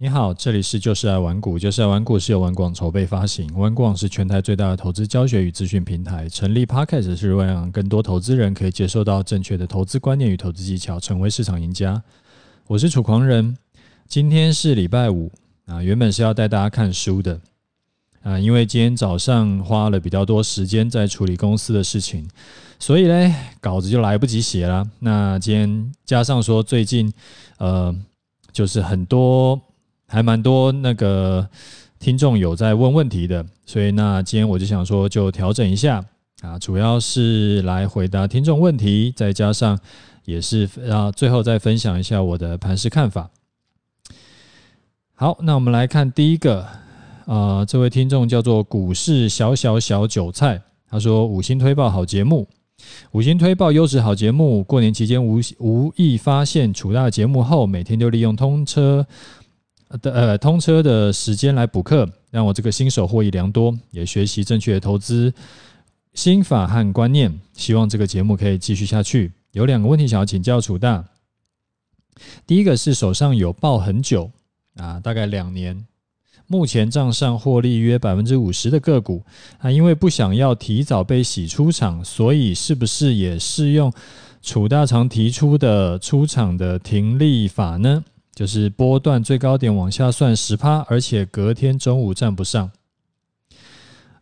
你好，这里是就是爱玩股，就是爱玩股是由玩广筹备发行，玩广是全台最大的投资教学与资讯平台。成立 Podcast 是为让更多投资人可以接受到正确的投资观念与投资技巧，成为市场赢家。我是楚狂人，今天是礼拜五啊，原本是要带大家看书的啊，因为今天早上花了比较多时间在处理公司的事情，所以呢，稿子就来不及写了。那今天加上说最近呃，就是很多。还蛮多那个听众有在问问题的，所以那今天我就想说，就调整一下啊，主要是来回答听众问题，再加上也是啊，最后再分享一下我的盘势看法。好，那我们来看第一个啊，这位听众叫做股市小小小韭菜，他说五星推报好节目，五星推报优质好节目。过年期间无无意发现楚大节目后，每天就利用通车。的呃，通车的时间来补课，让我这个新手获益良多，也学习正确的投资心法和观念。希望这个节目可以继续下去。有两个问题想要请教楚大。第一个是手上有抱很久啊，大概两年，目前账上获利约百分之五十的个股啊，因为不想要提早被洗出场，所以是不是也适用楚大常提出的出场的停利法呢？就是波段最高点往下算十趴，而且隔天中午站不上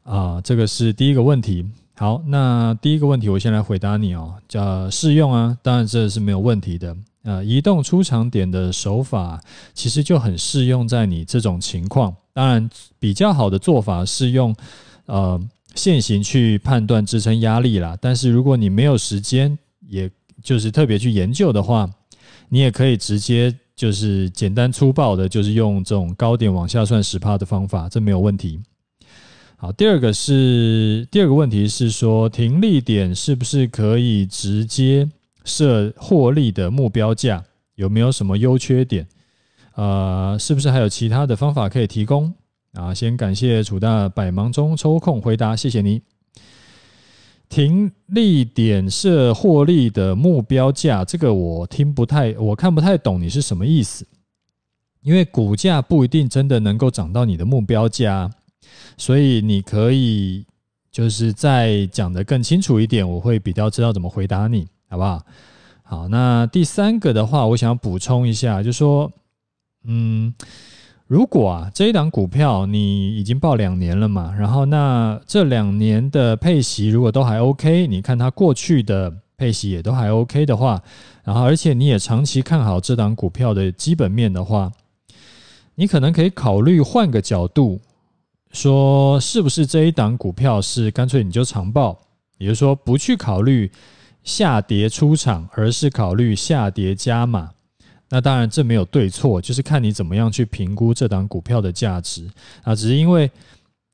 啊，这个是第一个问题。好，那第一个问题我先来回答你哦，叫适用啊，当然这是没有问题的。呃，移动出场点的手法其实就很适用在你这种情况。当然，比较好的做法是用呃线型去判断支撑压力啦。但是如果你没有时间，也就是特别去研究的话，你也可以直接。就是简单粗暴的，就是用这种高点往下算十趴的方法，这没有问题。好，第二个是第二个问题是说，停利点是不是可以直接设获利的目标价？有没有什么优缺点？呃，是不是还有其他的方法可以提供？啊，先感谢楚大百忙中抽空回答，谢谢你。停利点设获利的目标价，这个我听不太，我看不太懂你是什么意思。因为股价不一定真的能够涨到你的目标价，所以你可以就是再讲得更清楚一点，我会比较知道怎么回答你，好不好？好，那第三个的话，我想补充一下，就说，嗯。如果啊，这一档股票你已经报两年了嘛，然后那这两年的配息如果都还 OK，你看它过去的配息也都还 OK 的话，然后而且你也长期看好这档股票的基本面的话，你可能可以考虑换个角度说，是不是这一档股票是干脆你就长报，也就是说不去考虑下跌出场，而是考虑下跌加码。那当然，这没有对错，就是看你怎么样去评估这档股票的价值啊。只是因为，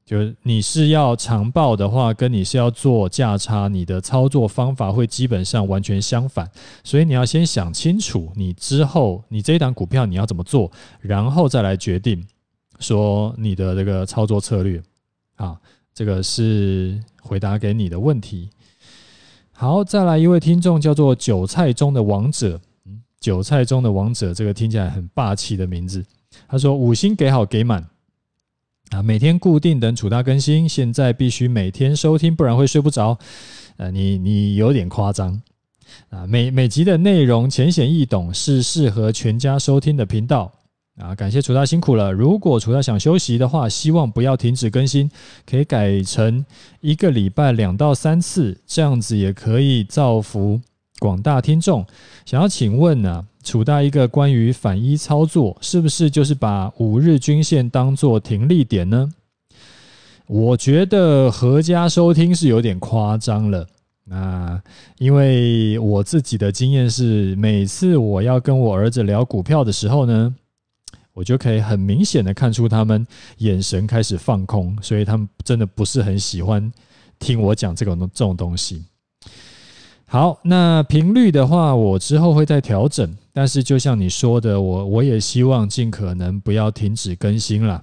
就是你是要长报的话，跟你是要做价差，你的操作方法会基本上完全相反。所以你要先想清楚，你之后你这一档股票你要怎么做，然后再来决定说你的这个操作策略。啊，这个是回答给你的问题。好，再来一位听众叫做韭菜中的王者。韭菜中的王者，这个听起来很霸气的名字。他说：“五星给好给满啊，每天固定等楚大更新，现在必须每天收听，不然会睡不着。呃，你你有点夸张啊。每每集的内容浅显易懂，是适合全家收听的频道啊。感谢楚大辛苦了。如果楚大想休息的话，希望不要停止更新，可以改成一个礼拜两到三次，这样子也可以造福。”广大听众想要请问呢、楚大一个关于反一操作，是不是就是把五日均线当做停利点呢？我觉得阖家收听是有点夸张了。那因为我自己的经验是，每次我要跟我儿子聊股票的时候呢，我就可以很明显的看出他们眼神开始放空，所以他们真的不是很喜欢听我讲这种这种东西。好，那频率的话，我之后会再调整。但是就像你说的，我我也希望尽可能不要停止更新了。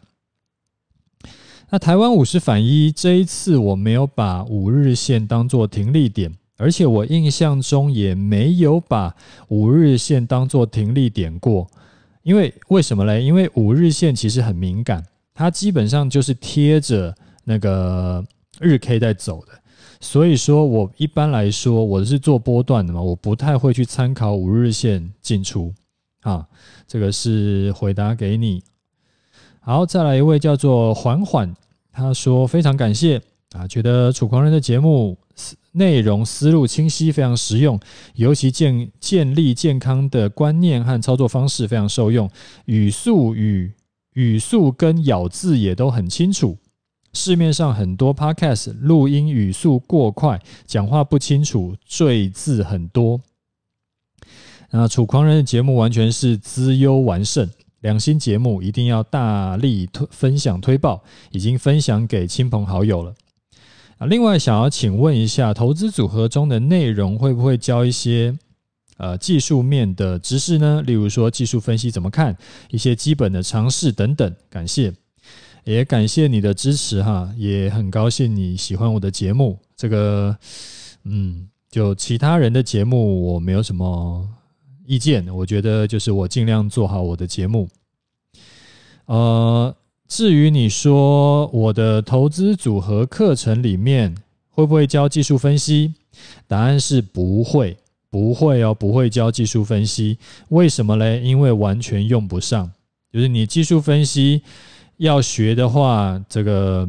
那台湾五十反一这一次，我没有把五日线当做停利点，而且我印象中也没有把五日线当做停利点过。因为为什么嘞？因为五日线其实很敏感，它基本上就是贴着那个日 K 在走的。所以说我一般来说我是做波段的嘛，我不太会去参考五日线进出啊。这个是回答给你。好，再来一位叫做缓缓，他说非常感谢啊，觉得楚狂人的节目内容思路清晰，非常实用，尤其建建立健康的观念和操作方式非常受用，语速与语速跟咬字也都很清楚。市面上很多 podcast 录音语速过快，讲话不清楚，赘字很多。那楚狂人的节目完全是资优完胜，良心节目一定要大力推分享推爆，已经分享给亲朋好友了。啊，另外想要请问一下，投资组合中的内容会不会教一些呃技术面的知识呢？例如说技术分析怎么看，一些基本的常识等等。感谢。也感谢你的支持哈，也很高兴你喜欢我的节目。这个，嗯，就其他人的节目我没有什么意见，我觉得就是我尽量做好我的节目。呃，至于你说我的投资组合课程里面会不会教技术分析？答案是不会，不会哦，不会教技术分析。为什么嘞？因为完全用不上，就是你技术分析。要学的话，这个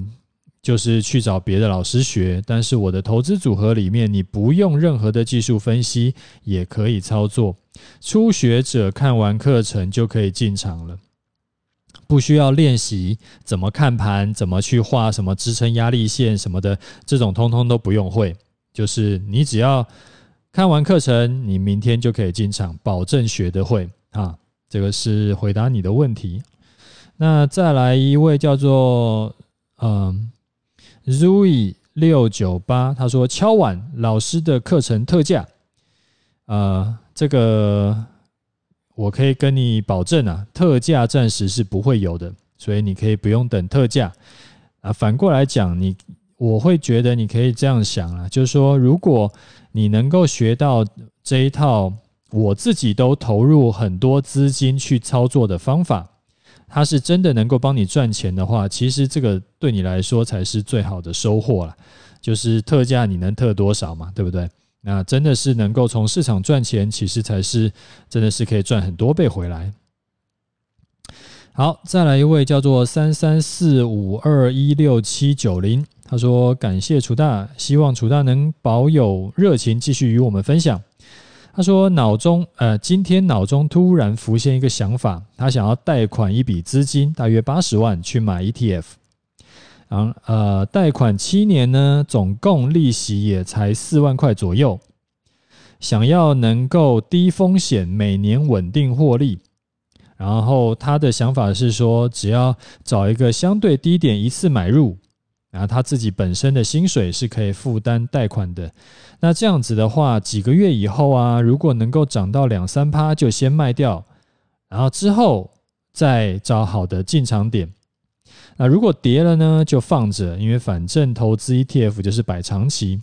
就是去找别的老师学。但是我的投资组合里面，你不用任何的技术分析也可以操作。初学者看完课程就可以进场了，不需要练习怎么看盘，怎么去画什么支撑压力线什么的，这种通通都不用会。就是你只要看完课程，你明天就可以进场，保证学得会啊。这个是回答你的问题。那再来一位叫做嗯 Zui 六九八，他说敲碗老师的课程特价，呃，这个我可以跟你保证啊，特价暂时是不会有的，所以你可以不用等特价啊。反过来讲，你我会觉得你可以这样想啊，就是说，如果你能够学到这一套我自己都投入很多资金去操作的方法。它是真的能够帮你赚钱的话，其实这个对你来说才是最好的收获了。就是特价你能特多少嘛，对不对？那真的是能够从市场赚钱，其实才是真的是可以赚很多倍回来。好，再来一位叫做三三四五二一六七九零，他说感谢楚大，希望楚大能保有热情，继续与我们分享。他说：“脑中，呃，今天脑中突然浮现一个想法，他想要贷款一笔资金，大约八十万去买 ETF，然后，呃，贷款七年呢，总共利息也才四万块左右，想要能够低风险，每年稳定获利。然后他的想法是说，只要找一个相对低点，一次买入。”然后他自己本身的薪水是可以负担贷款的，那这样子的话，几个月以后啊，如果能够涨到两三趴，就先卖掉，然后之后再找好的进场点。那如果跌了呢，就放着，因为反正投资 ETF 就是摆长期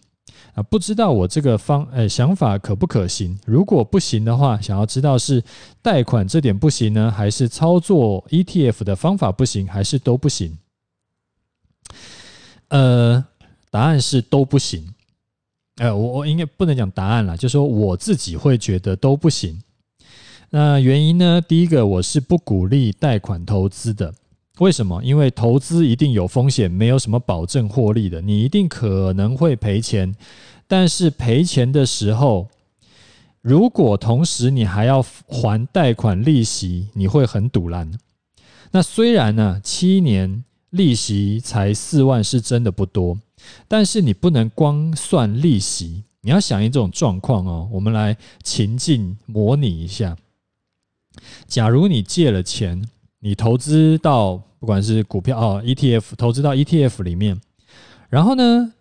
啊。不知道我这个方呃想法可不可行？如果不行的话，想要知道是贷款这点不行呢，还是操作 ETF 的方法不行，还是都不行？呃，答案是都不行。呃，我我应该不能讲答案了，就说我自己会觉得都不行。那原因呢？第一个，我是不鼓励贷款投资的。为什么？因为投资一定有风险，没有什么保证获利的，你一定可能会赔钱。但是赔钱的时候，如果同时你还要还贷款利息，你会很堵烂。那虽然呢，七年。利息才四万是真的不多，但是你不能光算利息，你要想一种状况哦。我们来情境模拟一下：假如你借了钱，你投资到不管是股票哦，ETF 投资到 ETF 里面，然后呢，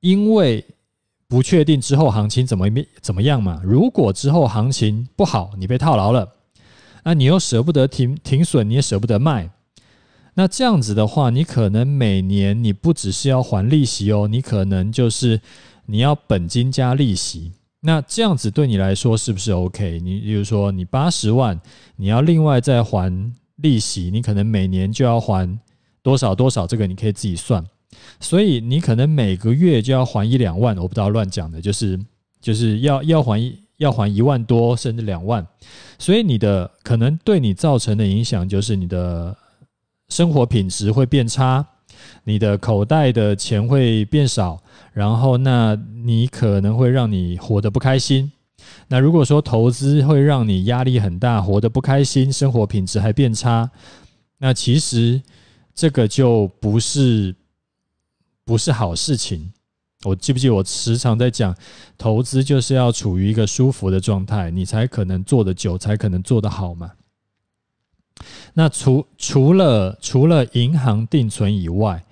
因为不确定之后行情怎么怎么样嘛，如果之后行情不好，你被套牢了，那你又舍不得停停损，你也舍不得卖。那这样子的话，你可能每年你不只是要还利息哦，你可能就是你要本金加利息，那这样子对你来说是不是 OK？你比如说你八十万，你要另外再还利息，你可能每年就要还多少多少，这个你可以自己算。所以你可能每个月就要还一两万，我不知道乱讲的，就是就是要要还一要还一万多甚至两万，所以你的可能对你造成的影响就是你的生活品质会变差。你的口袋的钱会变少，然后那你可能会让你活得不开心。那如果说投资会让你压力很大，活得不开心，生活品质还变差，那其实这个就不是不是好事情。我记不记我时常在讲，投资就是要处于一个舒服的状态，你才可能做得久，才可能做得好嘛。那除除了除了银行定存以外，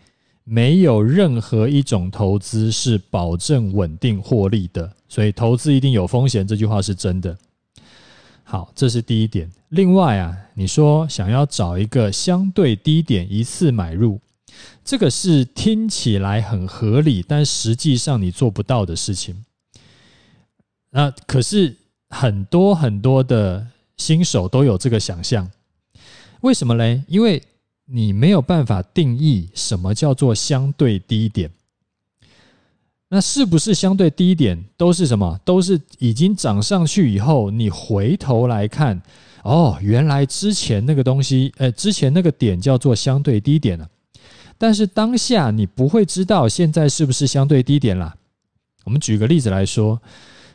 没有任何一种投资是保证稳定获利的，所以投资一定有风险，这句话是真的。好，这是第一点。另外啊，你说想要找一个相对低点一次买入，这个是听起来很合理，但实际上你做不到的事情。那可是很多很多的新手都有这个想象。为什么嘞？因为你没有办法定义什么叫做相对低点。那是不是相对低点都是什么？都是已经涨上去以后，你回头来看，哦，原来之前那个东西，呃，之前那个点叫做相对低点了。但是当下你不会知道现在是不是相对低点了。我们举个例子来说，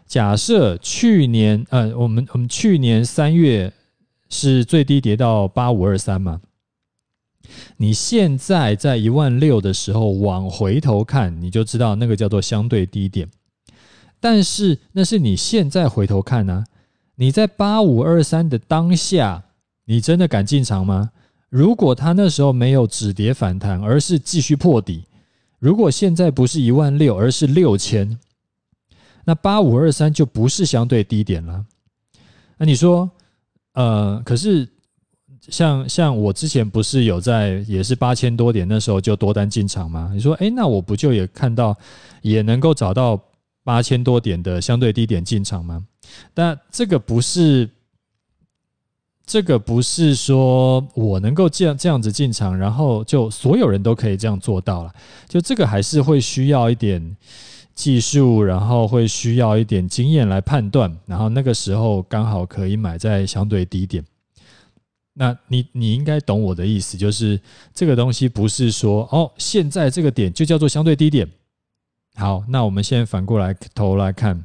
假设去年，呃，我们我们去年三月。是最低跌到八五二三吗？你现在在一万六的时候往回头看，你就知道那个叫做相对低点。但是那是你现在回头看呢？你在八五二三的当下，你真的敢进场吗？如果他那时候没有止跌反弹，而是继续破底，如果现在不是一万六，而是六千，那八五二三就不是相对低点了。那你说？呃，可是像像我之前不是有在也是八千多点那时候就多单进场吗？你说，诶，那我不就也看到也能够找到八千多点的相对低点进场吗？但这个不是这个不是说我能够这样这样子进场，然后就所有人都可以这样做到了。就这个还是会需要一点。技术，然后会需要一点经验来判断，然后那个时候刚好可以买在相对低点。那你你应该懂我的意思，就是这个东西不是说哦，现在这个点就叫做相对低点。好，那我们现在反过来头来看，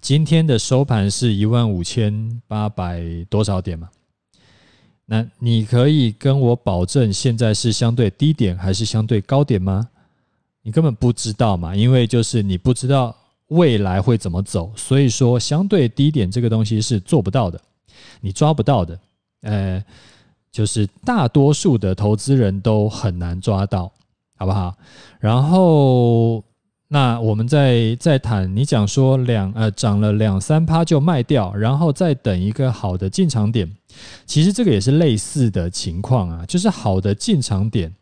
今天的收盘是一万五千八百多少点嘛？那你可以跟我保证现在是相对低点还是相对高点吗？你根本不知道嘛，因为就是你不知道未来会怎么走，所以说相对低点这个东西是做不到的，你抓不到的，呃，就是大多数的投资人都很难抓到，好不好？然后那我们再再谈，你讲说两呃涨了两三趴就卖掉，然后再等一个好的进场点，其实这个也是类似的情况啊，就是好的进场点。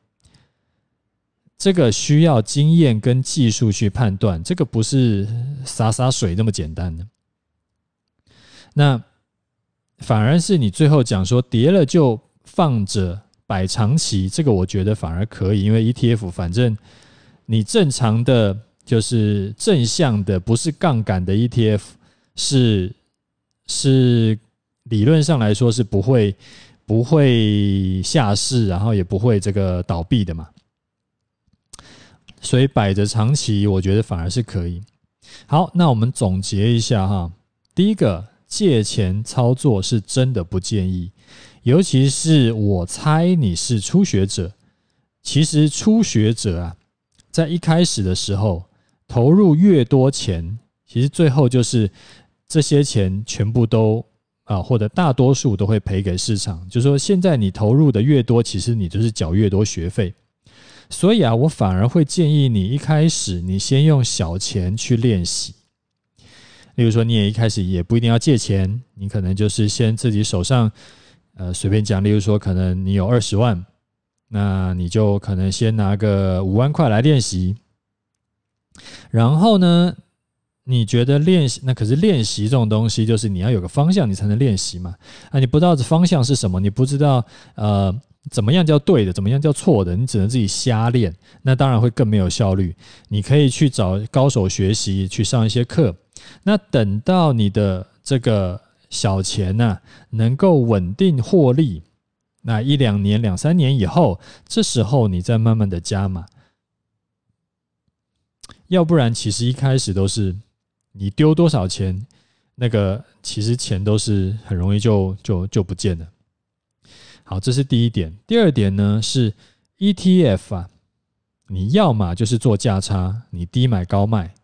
这个需要经验跟技术去判断，这个不是洒洒水那么简单的。那反而是你最后讲说跌了就放着摆长期，这个我觉得反而可以，因为 ETF 反正你正常的就是正向的，不是杠杆的 ETF 是是理论上来说是不会不会下市，然后也不会这个倒闭的嘛。所以摆着长期，我觉得反而是可以。好，那我们总结一下哈。第一个，借钱操作是真的不建议，尤其是我猜你是初学者。其实初学者啊，在一开始的时候投入越多钱，其实最后就是这些钱全部都啊，或者大多数都会赔给市场。就是说，现在你投入的越多，其实你就是缴越多学费。所以啊，我反而会建议你一开始你先用小钱去练习。例如说，你也一开始也不一定要借钱，你可能就是先自己手上，呃，随便讲。例如说，可能你有二十万，那你就可能先拿个五万块来练习。然后呢，你觉得练习那可是练习这种东西，就是你要有个方向，你才能练习嘛。啊，你不知道这方向是什么，你不知道呃怎么样叫对的，怎么样叫错的，你只能自己瞎练，那当然会更没有效率。你可以去找高手学习，去上一些课。那等到你的这个小钱呢，能够稳定获利，那一两年、两三年以后，这时候你再慢慢的加码。要不然，其实一开始都是你丢多少钱，那个其实钱都是很容易就就就不见了。好，这是第一点。第二点呢是 ETF 啊，你要么就是做价差，你低买高卖，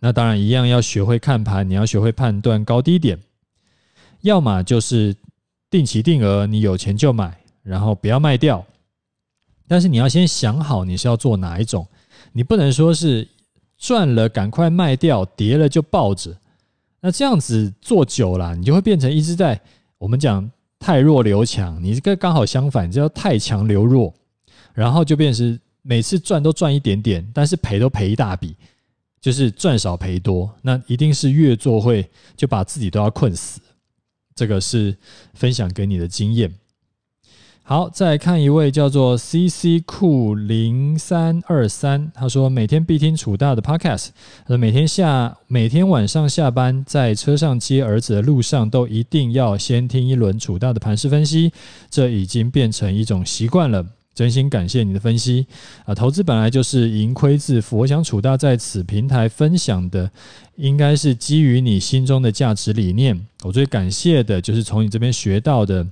那当然一样要学会看盘，你要学会判断高低点。要么就是定期定额，你有钱就买，然后不要卖掉。但是你要先想好你是要做哪一种，你不能说是。赚了赶快卖掉，跌了就抱着。那这样子做久了，你就会变成一直在我们讲太弱留强。你这个刚好相反，叫太强留弱，然后就变成每次赚都赚一点点，但是赔都赔一大笔，就是赚少赔多。那一定是越做会就把自己都要困死。这个是分享给你的经验。好，再来看一位叫做 CC 酷零三二三，他说每天必听楚大的 Podcast，他说每天下每天晚上下班在车上接儿子的路上，都一定要先听一轮楚大的盘势分析，这已经变成一种习惯了。真心感谢你的分析啊！投资本来就是盈亏自负，我想楚大在此平台分享的，应该是基于你心中的价值理念。我最感谢的就是从你这边学到的。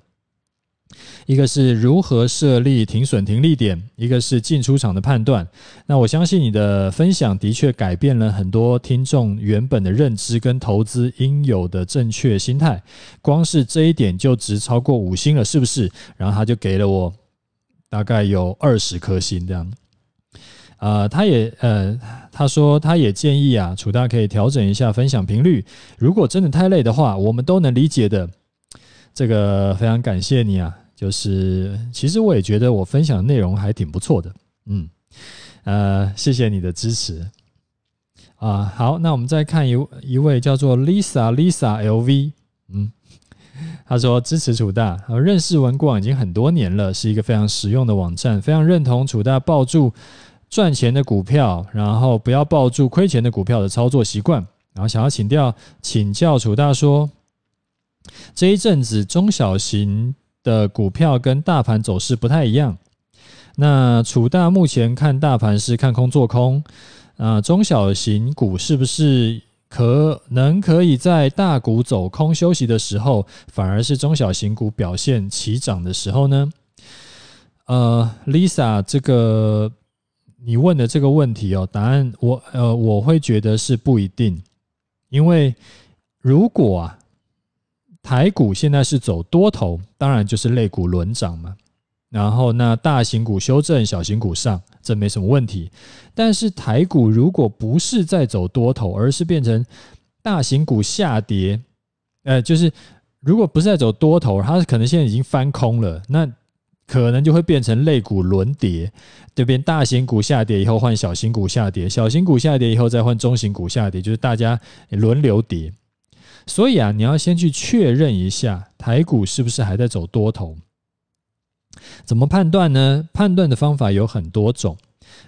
一个是如何设立停损停利点，一个是进出场的判断。那我相信你的分享的确改变了很多听众原本的认知跟投资应有的正确心态。光是这一点就值超过五星了，是不是？然后他就给了我大概有二十颗星这样。呃，他也呃，他说他也建议啊，楚大可以调整一下分享频率。如果真的太累的话，我们都能理解的。这个非常感谢你啊！就是其实我也觉得我分享的内容还挺不错的，嗯，呃，谢谢你的支持啊。好，那我们再看一一位叫做 Lisa Lisa LV，嗯，他说支持楚大，认识文广已经很多年了，是一个非常实用的网站，非常认同楚大抱住赚钱的股票，然后不要抱住亏钱的股票的操作习惯，然后想要请教请教楚大说。这一阵子中小型的股票跟大盘走势不太一样。那楚大目前看大盘是看空做空，啊，中小型股是不是可能可以在大股走空休息的时候，反而是中小型股表现齐涨的时候呢？呃，Lisa，这个你问的这个问题哦，答案我呃我会觉得是不一定，因为如果啊。台股现在是走多头，当然就是类股轮涨嘛。然后那大型股修正，小型股上，这没什么问题。但是台股如果不是在走多头，而是变成大型股下跌，呃，就是如果不是在走多头，它可能现在已经翻空了，那可能就会变成类股轮跌。这边大型股下跌以后换小型股下跌，小型股下跌以后再换中型股下跌，就是大家轮流跌。所以啊，你要先去确认一下台股是不是还在走多头？怎么判断呢？判断的方法有很多种。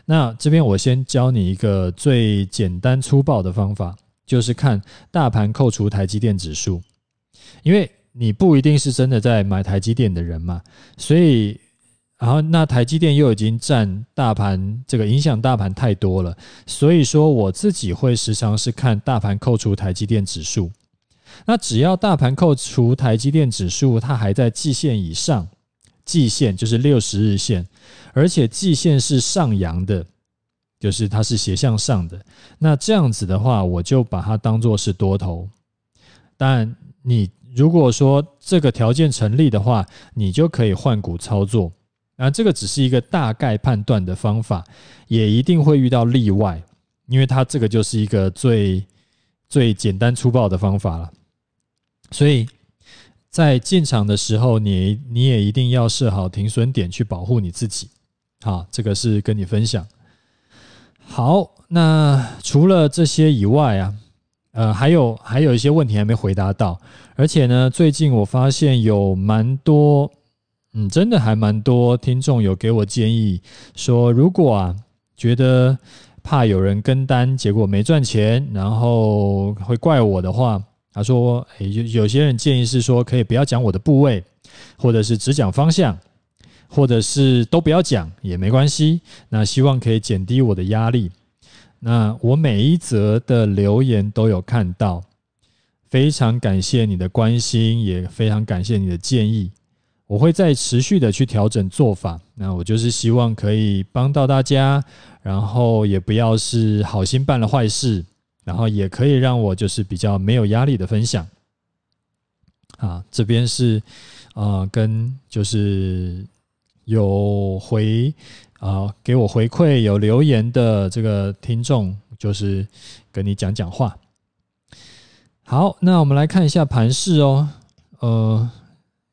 那这边我先教你一个最简单粗暴的方法，就是看大盘扣除台积电指数。因为你不一定是真的在买台积电的人嘛，所以，然后那台积电又已经占大盘这个影响大盘太多了，所以说我自己会时常是看大盘扣除台积电指数。那只要大盘扣除台积电指数，它还在季线以上，季线就是六十日线，而且季线是上扬的，就是它是斜向上的。那这样子的话，我就把它当做是多头。当然，你如果说这个条件成立的话，你就可以换股操作。那这个只是一个大概判断的方法，也一定会遇到例外，因为它这个就是一个最最简单粗暴的方法了。所以在进场的时候，你你也一定要设好停损点去保护你自己。好，这个是跟你分享。好，那除了这些以外啊，呃，还有还有一些问题还没回答到，而且呢，最近我发现有蛮多，嗯，真的还蛮多听众有给我建议，说如果啊觉得怕有人跟单，结果没赚钱，然后会怪我的话，他说，有有些人建议是说，可以不要讲我的部位，或者是只讲方向，或者是都不要讲也没关系，那希望可以减低我的压力。那我每一则的留言都有看到，非常感谢你的关心，也非常感谢你的建议。我会再持续的去调整做法。那我就是希望可以帮到大家，然后也不要是好心办了坏事，然后也可以让我就是比较没有压力的分享。啊，这边是啊、呃，跟就是有回。啊，给我回馈有留言的这个听众，就是跟你讲讲话。好，那我们来看一下盘势哦。呃，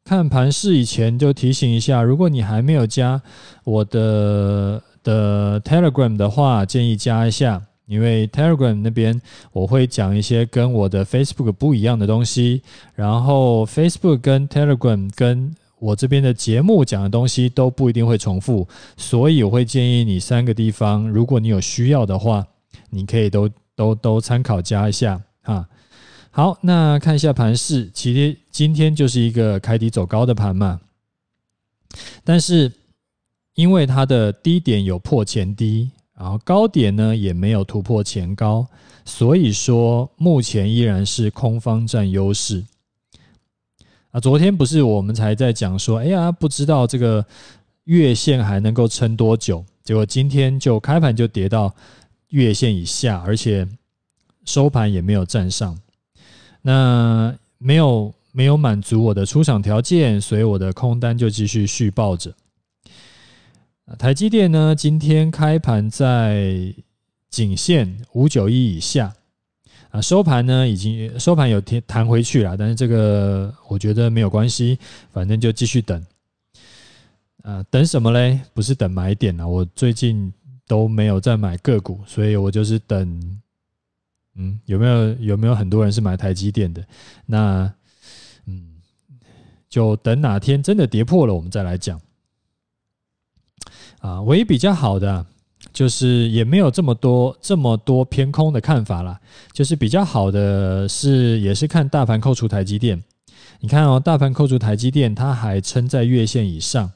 看盘势以前就提醒一下，如果你还没有加我的的 Telegram 的话，建议加一下，因为 Telegram 那边我会讲一些跟我的 Facebook 不一样的东西，然后 Facebook 跟 Telegram 跟我这边的节目讲的东西都不一定会重复，所以我会建议你三个地方，如果你有需要的话，你可以都都都参考加一下哈。好，那看一下盘势，其实今天就是一个开低走高的盘嘛，但是因为它的低点有破前低，然后高点呢也没有突破前高，所以说目前依然是空方占优势。啊，昨天不是我们才在讲说，哎呀，不知道这个月线还能够撑多久，结果今天就开盘就跌到月线以下，而且收盘也没有站上，那没有没有满足我的出场条件，所以我的空单就继续续抱着。台积电呢，今天开盘在颈线五九一以下。啊，收盘呢，已经收盘有弹弹回去了，但是这个我觉得没有关系，反正就继续等。啊，等什么嘞？不是等买点啊，我最近都没有在买个股，所以我就是等。嗯，有没有有没有很多人是买台积电的？那嗯，就等哪天真的跌破了，我们再来讲。啊，唯一比较好的。就是也没有这么多这么多偏空的看法啦，就是比较好的是也是看大盘扣除台积电，你看哦，大盘扣除台积电，它还撑在月线以上，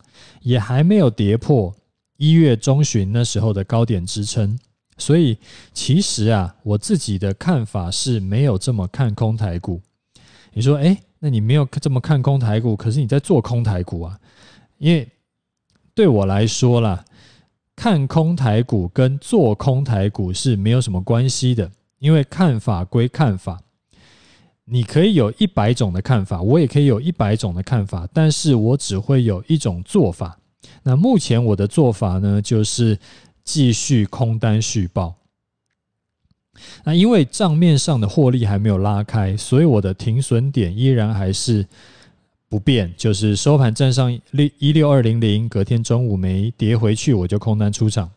也还没有跌破一月中旬那时候的高点支撑，所以其实啊，我自己的看法是没有这么看空台股。你说，诶，那你没有这么看空台股，可是你在做空台股啊？因为对我来说啦。看空台股跟做空台股是没有什么关系的，因为看法归看法，你可以有一百种的看法，我也可以有一百种的看法，但是我只会有一种做法。那目前我的做法呢，就是继续空单续报。那因为账面上的获利还没有拉开，所以我的停损点依然还是。不变，就是收盘站上六一六二零零，隔天中午没跌回去，我就空单出场。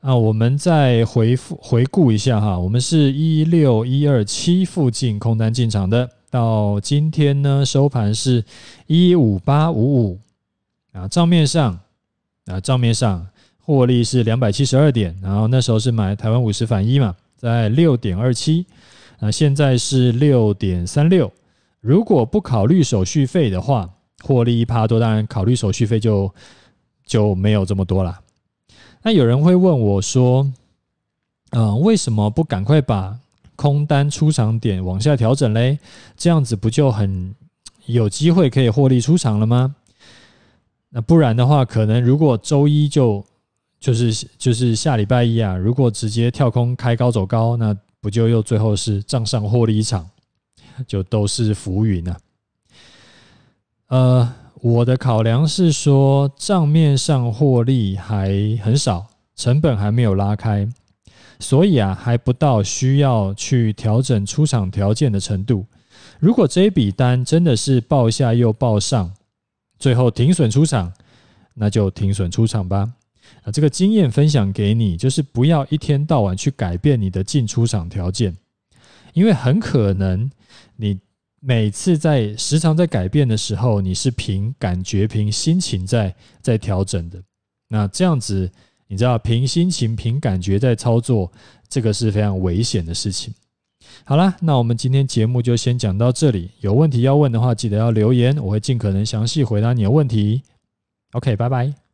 啊，我们再回复回顾一下哈，我们是一六一二七附近空单进场的，到今天呢收盘是一五八五五啊，账面上啊账面上获利是两百七十二点，然后那时候是买台湾五十反一嘛，在六点二七，啊现在是六点三六。如果不考虑手续费的话，获利一趴多，当然考虑手续费就就没有这么多了。那有人会问我说：“嗯，为什么不赶快把空单出场点往下调整嘞？这样子不就很有机会可以获利出场了吗？”那不然的话，可能如果周一就就是就是下礼拜一啊，如果直接跳空开高走高，那不就又最后是账上获利一场？就都是浮云啊。呃，我的考量是说，账面上获利还很少，成本还没有拉开，所以啊，还不到需要去调整出场条件的程度。如果这一笔单真的是报下又报上，最后停损出场，那就停损出场吧。啊，这个经验分享给你，就是不要一天到晚去改变你的进出场条件。因为很可能你每次在时常在改变的时候，你是凭感觉、凭心情在在调整的。那这样子，你知道凭心情、凭感觉在操作，这个是非常危险的事情。好啦，那我们今天节目就先讲到这里。有问题要问的话，记得要留言，我会尽可能详细回答你的问题。OK，拜拜。